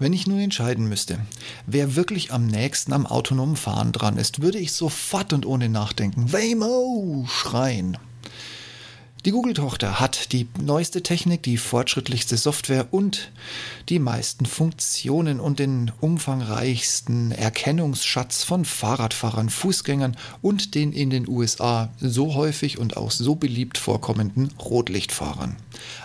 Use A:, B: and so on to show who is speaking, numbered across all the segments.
A: Wenn ich nun entscheiden müsste, wer wirklich am nächsten am autonomen Fahren dran ist, würde ich sofort und ohne Nachdenken Waymo schreien. Die Google-Tochter hat die neueste Technik, die fortschrittlichste Software und die meisten Funktionen und den umfangreichsten Erkennungsschatz von Fahrradfahrern, Fußgängern und den in den USA so häufig und auch so beliebt vorkommenden Rotlichtfahrern.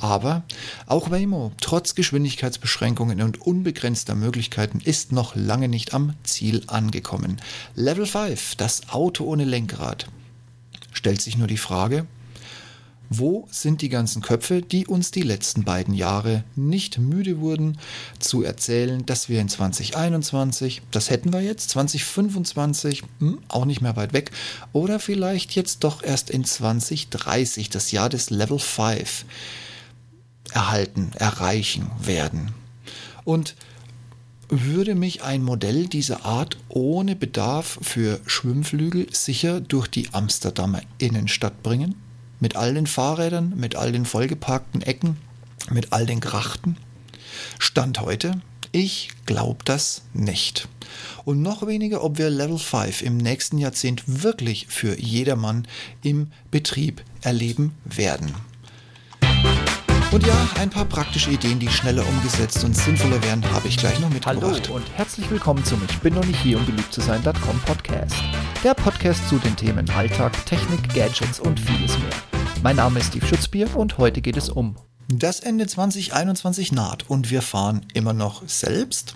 A: Aber auch Waymo, trotz Geschwindigkeitsbeschränkungen und unbegrenzter Möglichkeiten, ist noch lange nicht am Ziel angekommen. Level 5, das Auto ohne Lenkrad. Stellt sich nur die Frage, wo sind die ganzen Köpfe, die uns die letzten beiden Jahre nicht müde wurden zu erzählen, dass wir in 2021, das hätten wir jetzt, 2025, hm, auch nicht mehr weit weg, oder vielleicht jetzt doch erst in 2030, das Jahr des Level 5, erhalten, erreichen werden. Und würde mich ein Modell dieser Art ohne Bedarf für Schwimmflügel sicher durch die Amsterdamer Innenstadt bringen? Mit all den Fahrrädern, mit all den vollgeparkten Ecken, mit all den Grachten? Stand heute? Ich glaube das nicht. Und noch weniger, ob wir Level 5 im nächsten Jahrzehnt wirklich für jedermann im Betrieb erleben werden. Und ja, ein paar praktische Ideen, die schneller umgesetzt und sinnvoller werden, habe ich gleich noch mitgebracht.
B: Hallo und herzlich willkommen zum Ich bin noch nicht hier, um beliebt zu sein.com Podcast. Der Podcast zu den Themen Alltag, Technik, Gadgets und vieles mehr. Mein Name ist Steve Schutzbier und heute geht es um.
A: Das Ende 2021 naht und wir fahren immer noch selbst?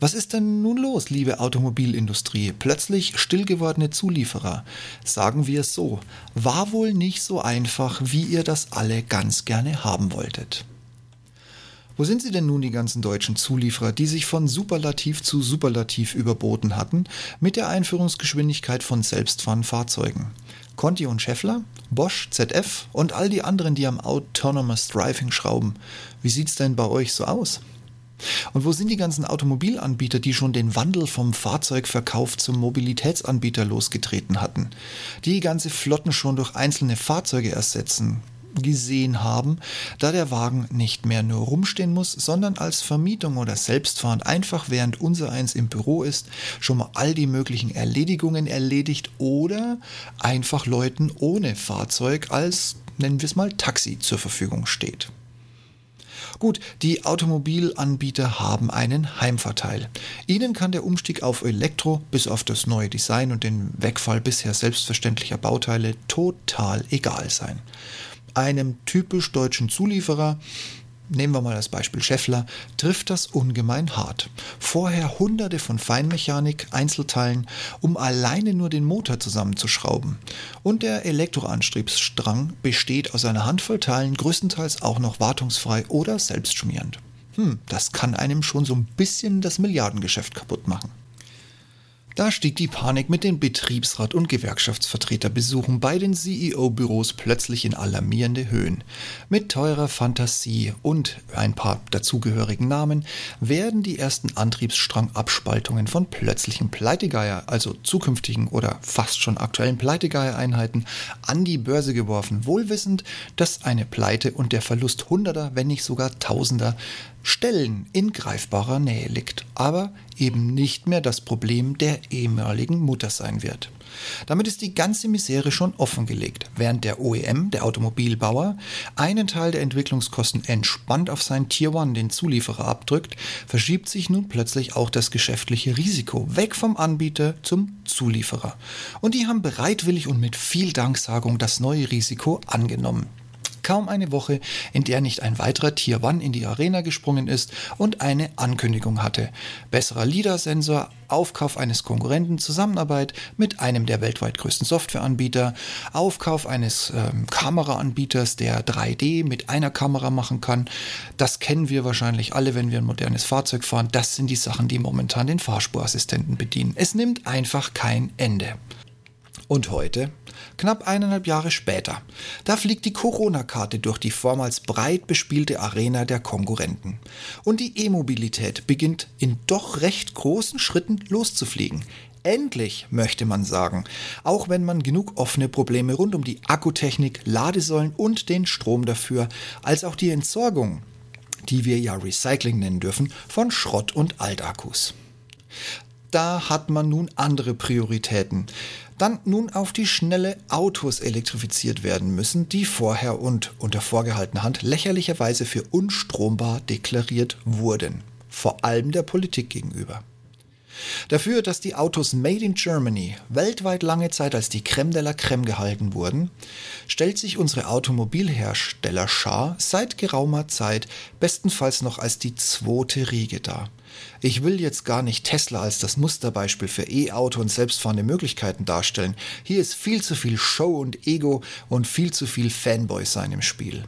A: Was ist denn nun los, liebe Automobilindustrie? Plötzlich still gewordene Zulieferer. Sagen wir es so, war wohl nicht so einfach, wie ihr das alle ganz gerne haben wolltet. Wo sind sie denn nun, die ganzen deutschen Zulieferer, die sich von Superlativ zu Superlativ überboten hatten, mit der Einführungsgeschwindigkeit von selbstfahrenden Fahrzeugen? Conti und Scheffler, Bosch, ZF und all die anderen, die am Autonomous Driving schrauben. Wie sieht's denn bei euch so aus? Und wo sind die ganzen Automobilanbieter, die schon den Wandel vom Fahrzeugverkauf zum Mobilitätsanbieter losgetreten hatten? Die ganze Flotten schon durch einzelne Fahrzeuge ersetzen, gesehen haben, da der Wagen nicht mehr nur rumstehen muss, sondern als Vermietung oder selbstfahrend einfach während unser eins im Büro ist, schon mal all die möglichen Erledigungen erledigt oder einfach Leuten ohne Fahrzeug als, nennen wir es mal, Taxi zur Verfügung steht. Gut, die Automobilanbieter haben einen Heimvorteil. Ihnen kann der Umstieg auf Elektro bis auf das neue Design und den Wegfall bisher selbstverständlicher Bauteile total egal sein. Einem typisch deutschen Zulieferer nehmen wir mal das Beispiel Scheffler, trifft das ungemein hart. Vorher hunderte von Feinmechanik, Einzelteilen, um alleine nur den Motor zusammenzuschrauben. Und der Elektroantriebsstrang besteht aus einer Handvoll Teilen, größtenteils auch noch wartungsfrei oder selbstschmierend. Hm, das kann einem schon so ein bisschen das Milliardengeschäft kaputt machen. Da stieg die Panik mit den Betriebsrat- und Gewerkschaftsvertreterbesuchen bei den CEO-Büros plötzlich in alarmierende Höhen. Mit teurer Fantasie und ein paar dazugehörigen Namen werden die ersten Antriebsstrangabspaltungen von plötzlichen Pleitegeier, also zukünftigen oder fast schon aktuellen Pleitegeier-Einheiten, an die Börse geworfen, wohlwissend, dass eine Pleite und der Verlust Hunderter, wenn nicht sogar Tausender Stellen in greifbarer Nähe liegt, aber eben nicht mehr das Problem der ehemaligen Mutter sein wird. Damit ist die ganze Misere schon offengelegt. Während der OEM, der Automobilbauer, einen Teil der Entwicklungskosten entspannt auf seinen Tier One, den Zulieferer, abdrückt, verschiebt sich nun plötzlich auch das geschäftliche Risiko weg vom Anbieter zum Zulieferer. Und die haben bereitwillig und mit viel Danksagung das neue Risiko angenommen kaum eine Woche, in der nicht ein weiterer Tier One in die Arena gesprungen ist und eine Ankündigung hatte. Besserer LIDAR-Sensor, Aufkauf eines Konkurrenten, Zusammenarbeit mit einem der weltweit größten Softwareanbieter, Aufkauf eines ähm, Kameraanbieters, der 3D mit einer Kamera machen kann. Das kennen wir wahrscheinlich alle, wenn wir ein modernes Fahrzeug fahren. Das sind die Sachen, die momentan den Fahrspurassistenten bedienen. Es nimmt einfach kein Ende. Und heute, knapp eineinhalb Jahre später, da fliegt die Corona-Karte durch die vormals breit bespielte Arena der Konkurrenten. Und die E-Mobilität beginnt in doch recht großen Schritten loszufliegen. Endlich, möchte man sagen, auch wenn man genug offene Probleme rund um die Akkutechnik, Ladesäulen und den Strom dafür, als auch die Entsorgung die wir ja Recycling nennen dürfen, von Schrott- und Altakkus. Da hat man nun andere Prioritäten. Dann nun auf die schnelle Autos elektrifiziert werden müssen, die vorher und unter vorgehaltener Hand lächerlicherweise für unstrombar deklariert wurden. Vor allem der Politik gegenüber. Dafür, dass die Autos Made in Germany weltweit lange Zeit als die Creme de la Creme gehalten wurden, stellt sich unsere Automobilherstellerschar seit geraumer Zeit bestenfalls noch als die zweite Riege dar. Ich will jetzt gar nicht Tesla als das Musterbeispiel für E-Auto und selbstfahrende Möglichkeiten darstellen. Hier ist viel zu viel Show und Ego und viel zu viel Fanboy sein im Spiel.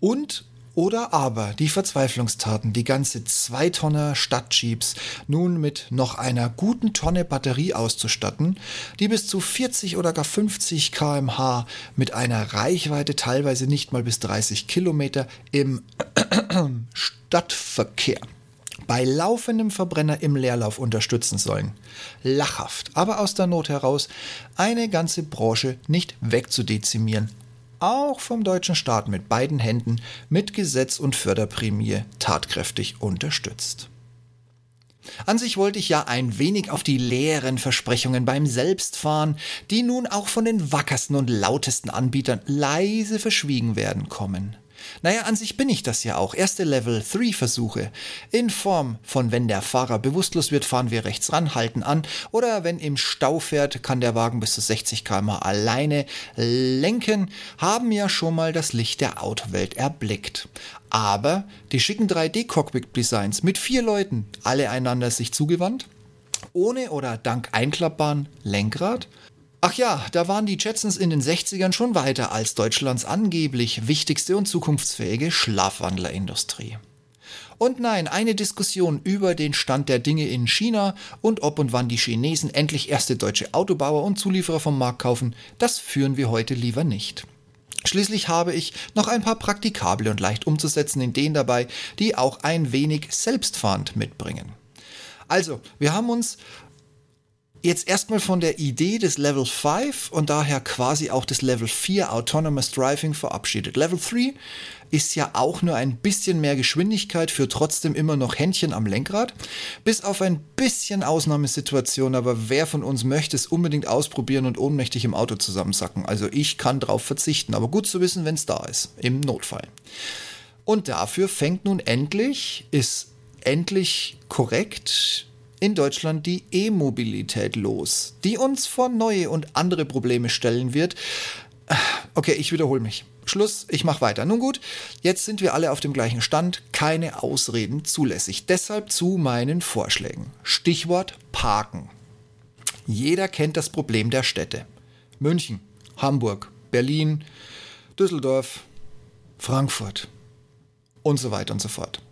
A: Und oder aber die Verzweiflungstaten, die ganze zwei Tonner Stadtjeeps nun mit noch einer guten Tonne Batterie auszustatten, die bis zu 40 oder gar 50 kmh mit einer Reichweite teilweise nicht mal bis 30 Kilometer im Stadtverkehr bei laufendem Verbrenner im Leerlauf unterstützen sollen. Lachhaft, aber aus der Not heraus eine ganze Branche nicht wegzudezimieren, auch vom deutschen Staat mit beiden Händen mit Gesetz und Förderprämie tatkräftig unterstützt. An sich wollte ich ja ein wenig auf die leeren Versprechungen beim Selbstfahren, die nun auch von den wackersten und lautesten Anbietern leise verschwiegen werden, kommen. Naja, an sich bin ich das ja auch. Erste Level 3 Versuche. In Form von wenn der Fahrer bewusstlos wird, fahren wir rechts ran, halten an. Oder wenn im Stau fährt, kann der Wagen bis zu 60 km alleine lenken, haben ja schon mal das Licht der Autowelt erblickt. Aber die schicken 3D-Cockpit-Designs mit vier Leuten, alle einander sich zugewandt, ohne oder dank einklappbaren Lenkrad Ach ja, da waren die Jetsons in den 60ern schon weiter als Deutschlands angeblich wichtigste und zukunftsfähige Schlafwandlerindustrie. Und nein, eine Diskussion über den Stand der Dinge in China und ob und wann die Chinesen endlich erste deutsche Autobauer und Zulieferer vom Markt kaufen, das führen wir heute lieber nicht. Schließlich habe ich noch ein paar praktikable und leicht umzusetzen Ideen dabei, die auch ein wenig selbstfahrend mitbringen. Also, wir haben uns jetzt erstmal von der Idee des Level 5 und daher quasi auch des Level 4 Autonomous Driving verabschiedet. Level 3 ist ja auch nur ein bisschen mehr Geschwindigkeit für trotzdem immer noch Händchen am Lenkrad. Bis auf ein bisschen Ausnahmesituation, aber wer von uns möchte es unbedingt ausprobieren und ohnmächtig im Auto zusammensacken? Also ich kann drauf verzichten, aber gut zu wissen, wenn es da ist, im Notfall. Und dafür fängt nun endlich, ist endlich korrekt in Deutschland die E-Mobilität los, die uns vor neue und andere Probleme stellen wird. Okay, ich wiederhole mich. Schluss, ich mache weiter. Nun gut, jetzt sind wir alle auf dem gleichen Stand, keine Ausreden zulässig. Deshalb zu meinen Vorschlägen. Stichwort Parken. Jeder kennt das Problem der Städte. München, Hamburg, Berlin, Düsseldorf, Frankfurt und so weiter und so fort.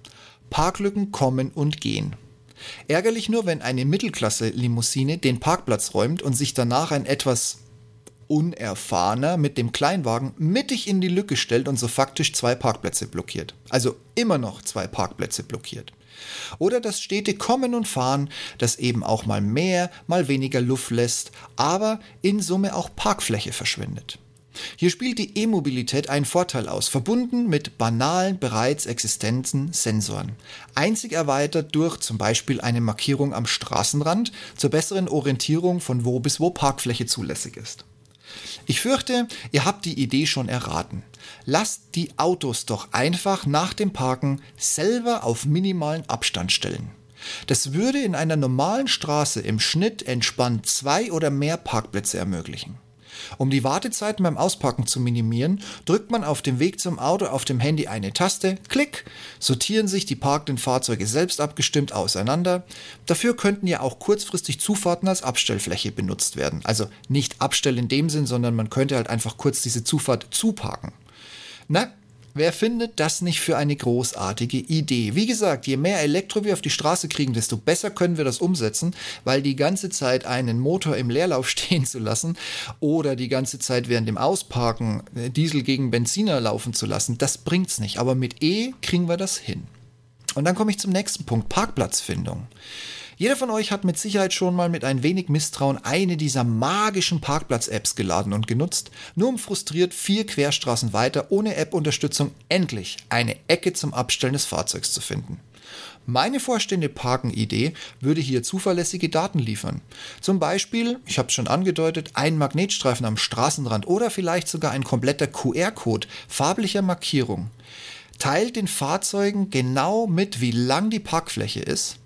A: Parklücken kommen und gehen. Ärgerlich nur, wenn eine Mittelklasse-Limousine den Parkplatz räumt und sich danach ein etwas unerfahrener mit dem Kleinwagen mittig in die Lücke stellt und so faktisch zwei Parkplätze blockiert. Also immer noch zwei Parkplätze blockiert. Oder das stete Kommen und Fahren, das eben auch mal mehr, mal weniger Luft lässt, aber in Summe auch Parkfläche verschwindet. Hier spielt die E-Mobilität einen Vorteil aus, verbunden mit banalen, bereits existenten Sensoren. Einzig erweitert durch zum Beispiel eine Markierung am Straßenrand zur besseren Orientierung von wo bis wo Parkfläche zulässig ist. Ich fürchte, ihr habt die Idee schon erraten. Lasst die Autos doch einfach nach dem Parken selber auf minimalen Abstand stellen. Das würde in einer normalen Straße im Schnitt entspannt zwei oder mehr Parkplätze ermöglichen. Um die Wartezeiten beim Auspacken zu minimieren, drückt man auf dem Weg zum Auto auf dem Handy eine Taste, klick, sortieren sich die parkenden Fahrzeuge selbst abgestimmt auseinander. Dafür könnten ja auch kurzfristig Zufahrten als Abstellfläche benutzt werden. Also nicht Abstell in dem Sinn, sondern man könnte halt einfach kurz diese Zufahrt zuparken. Na, Wer findet das nicht für eine großartige Idee? Wie gesagt, je mehr Elektro wir auf die Straße kriegen, desto besser können wir das umsetzen, weil die ganze Zeit einen Motor im Leerlauf stehen zu lassen oder die ganze Zeit während dem Ausparken äh, Diesel gegen Benziner laufen zu lassen, das bringt's nicht. Aber mit E kriegen wir das hin. Und dann komme ich zum nächsten Punkt, Parkplatzfindung. Jeder von euch hat mit Sicherheit schon mal mit ein wenig Misstrauen eine dieser magischen Parkplatz-Apps geladen und genutzt, nur um frustriert vier Querstraßen weiter ohne App-Unterstützung endlich eine Ecke zum Abstellen des Fahrzeugs zu finden. Meine vorstehende Parken-Idee würde hier zuverlässige Daten liefern. Zum Beispiel, ich habe es schon angedeutet, ein Magnetstreifen am Straßenrand oder vielleicht sogar ein kompletter QR-Code farblicher Markierung. Teilt den Fahrzeugen genau mit, wie lang die Parkfläche ist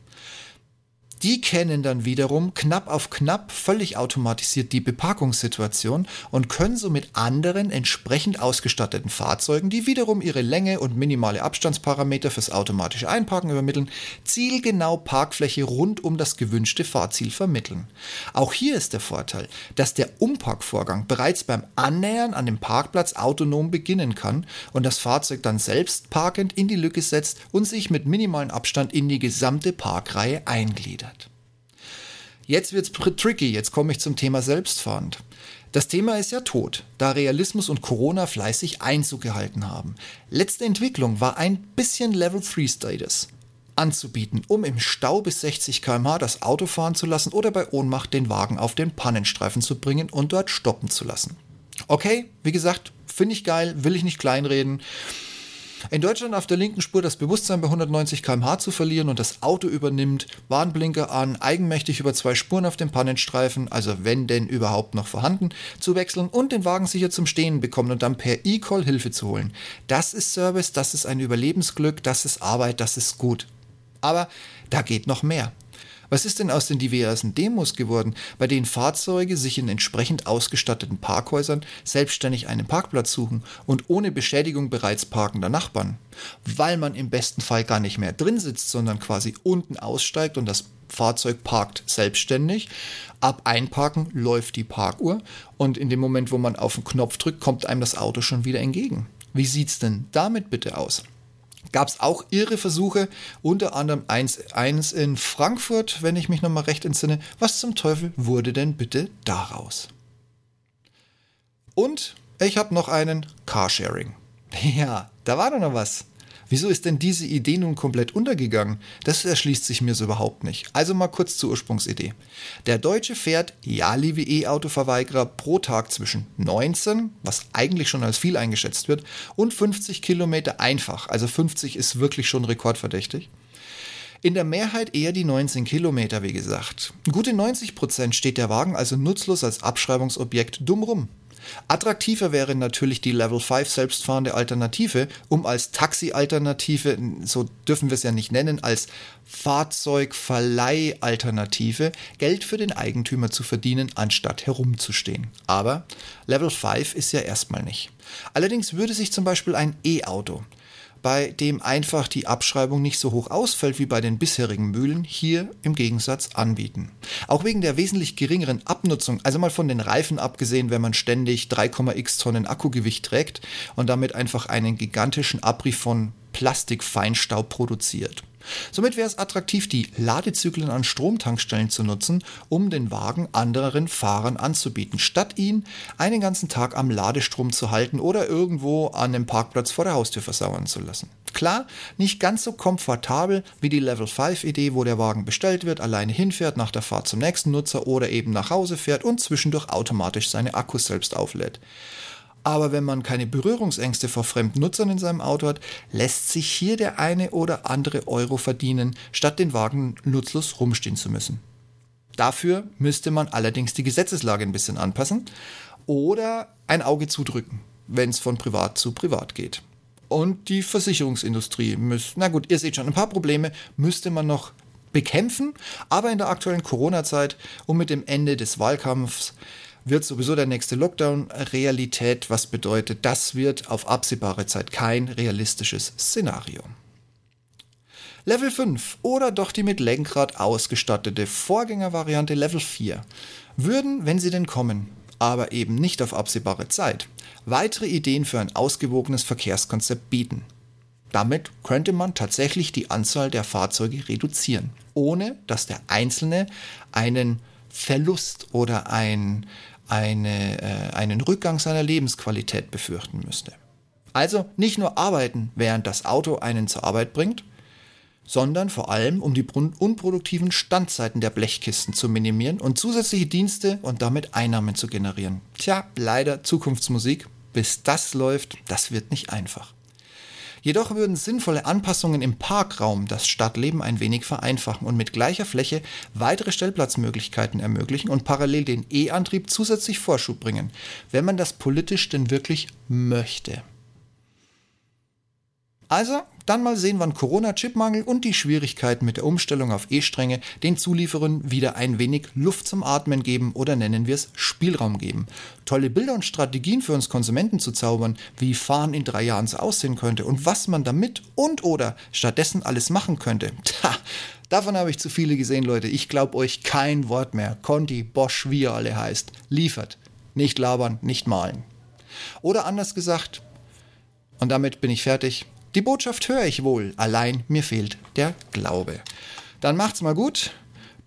A: die kennen dann wiederum knapp auf knapp völlig automatisiert die Beparkungssituation und können so mit anderen entsprechend ausgestatteten Fahrzeugen, die wiederum ihre Länge und minimale Abstandsparameter fürs automatische Einparken übermitteln, zielgenau Parkfläche rund um das gewünschte Fahrziel vermitteln. Auch hier ist der Vorteil, dass der Umparkvorgang bereits beim Annähern an den Parkplatz autonom beginnen kann und das Fahrzeug dann selbst parkend in die Lücke setzt und sich mit minimalem Abstand in die gesamte Parkreihe eingliedert. Jetzt wird's tricky, jetzt komme ich zum Thema Selbstfahrend. Das Thema ist ja tot, da Realismus und Corona fleißig Einzug gehalten haben. Letzte Entwicklung war ein bisschen Level 3 Status anzubieten, um im Stau bis 60 km/h das Auto fahren zu lassen oder bei Ohnmacht den Wagen auf den Pannenstreifen zu bringen und dort stoppen zu lassen. Okay, wie gesagt, finde ich geil, will ich nicht kleinreden. In Deutschland auf der linken Spur das Bewusstsein bei 190 km/h zu verlieren und das Auto übernimmt, Warnblinker an, eigenmächtig über zwei Spuren auf dem Pannenstreifen, also wenn denn überhaupt noch vorhanden, zu wechseln und den Wagen sicher zum Stehen bekommen und dann per E-Call Hilfe zu holen. Das ist Service, das ist ein Überlebensglück, das ist Arbeit, das ist gut. Aber da geht noch mehr. Was ist denn aus den diversen Demos geworden, bei denen Fahrzeuge sich in entsprechend ausgestatteten Parkhäusern selbstständig einen Parkplatz suchen und ohne Beschädigung bereits parkender Nachbarn? Weil man im besten Fall gar nicht mehr drin sitzt, sondern quasi unten aussteigt und das Fahrzeug parkt selbstständig. Ab Einparken läuft die Parkuhr und in dem Moment, wo man auf den Knopf drückt, kommt einem das Auto schon wieder entgegen. Wie sieht's denn damit bitte aus? Gab es auch irre Versuche, unter anderem eins, eins in Frankfurt, wenn ich mich nochmal recht entsinne. Was zum Teufel wurde denn bitte daraus? Und ich habe noch einen Carsharing. Ja, da war doch noch was. Wieso ist denn diese Idee nun komplett untergegangen? Das erschließt sich mir so überhaupt nicht. Also mal kurz zur Ursprungsidee. Der Deutsche fährt, ja liebe E-Auto-Verweigerer, pro Tag zwischen 19, was eigentlich schon als viel eingeschätzt wird, und 50 Kilometer einfach. Also 50 ist wirklich schon rekordverdächtig. In der Mehrheit eher die 19 Kilometer, wie gesagt. Gute 90 Prozent steht der Wagen also nutzlos als Abschreibungsobjekt dumm rum. Attraktiver wäre natürlich die Level 5 selbstfahrende Alternative, um als Taxi-Alternative, so dürfen wir es ja nicht nennen, als Fahrzeugverleih-Alternative Geld für den Eigentümer zu verdienen, anstatt herumzustehen. Aber Level 5 ist ja erstmal nicht. Allerdings würde sich zum Beispiel ein E-Auto bei dem einfach die Abschreibung nicht so hoch ausfällt wie bei den bisherigen Mühlen, hier im Gegensatz anbieten. Auch wegen der wesentlich geringeren Abnutzung, also mal von den Reifen abgesehen, wenn man ständig 3,x Tonnen Akkugewicht trägt und damit einfach einen gigantischen Abrieb von Plastikfeinstaub produziert. Somit wäre es attraktiv, die Ladezyklen an Stromtankstellen zu nutzen, um den Wagen anderen Fahrern anzubieten, statt ihn einen ganzen Tag am Ladestrom zu halten oder irgendwo an dem Parkplatz vor der Haustür versauern zu lassen. Klar, nicht ganz so komfortabel wie die Level 5 Idee, wo der Wagen bestellt wird, alleine hinfährt, nach der Fahrt zum nächsten Nutzer oder eben nach Hause fährt und zwischendurch automatisch seine Akkus selbst auflädt. Aber wenn man keine Berührungsängste vor fremden Nutzern in seinem Auto hat, lässt sich hier der eine oder andere Euro verdienen, statt den Wagen nutzlos rumstehen zu müssen. Dafür müsste man allerdings die Gesetzeslage ein bisschen anpassen oder ein Auge zudrücken, wenn es von privat zu privat geht. Und die Versicherungsindustrie müsste, na gut, ihr seht schon, ein paar Probleme müsste man noch bekämpfen, aber in der aktuellen Corona-Zeit und mit dem Ende des Wahlkampfs wird sowieso der nächste Lockdown Realität, was bedeutet, das wird auf absehbare Zeit kein realistisches Szenario. Level 5 oder doch die mit Lenkrad ausgestattete Vorgängervariante Level 4 würden, wenn sie denn kommen, aber eben nicht auf absehbare Zeit, weitere Ideen für ein ausgewogenes Verkehrskonzept bieten. Damit könnte man tatsächlich die Anzahl der Fahrzeuge reduzieren, ohne dass der Einzelne einen Verlust oder ein, eine, äh, einen Rückgang seiner Lebensqualität befürchten müsste. Also nicht nur arbeiten, während das Auto einen zur Arbeit bringt, sondern vor allem um die unproduktiven Standzeiten der Blechkisten zu minimieren und zusätzliche Dienste und damit Einnahmen zu generieren. Tja, leider Zukunftsmusik. Bis das läuft, das wird nicht einfach. Jedoch würden sinnvolle Anpassungen im Parkraum das Stadtleben ein wenig vereinfachen und mit gleicher Fläche weitere Stellplatzmöglichkeiten ermöglichen und parallel den E-Antrieb zusätzlich Vorschub bringen, wenn man das politisch denn wirklich möchte. Also, dann mal sehen, wann Corona-Chipmangel und die Schwierigkeiten mit der Umstellung auf E-Stränge den Zulieferern wieder ein wenig Luft zum Atmen geben oder nennen wir es Spielraum geben. Tolle Bilder und Strategien für uns Konsumenten zu zaubern, wie Fahren in drei Jahren so aussehen könnte und was man damit und oder stattdessen alles machen könnte. Tja, davon habe ich zu viele gesehen, Leute. Ich glaube euch kein Wort mehr. Conti, Bosch, wie ihr alle heißt. Liefert. Nicht labern, nicht malen. Oder anders gesagt, und damit bin ich fertig, die Botschaft höre ich wohl, allein mir fehlt der Glaube. Dann macht's mal gut.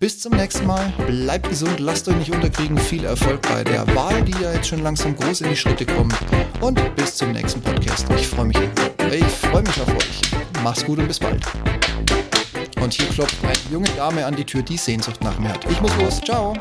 A: Bis zum nächsten Mal. Bleibt gesund, lasst euch nicht unterkriegen. Viel Erfolg bei der Wahl, die ja jetzt schon langsam groß in die Schritte kommt. Und bis zum nächsten Podcast. Ich freue mich. Ich freue mich auf euch. Macht's gut und bis bald. Und hier klopft eine junge Dame an die Tür, die Sehnsucht nach mir hat. Ich muss los. Ciao.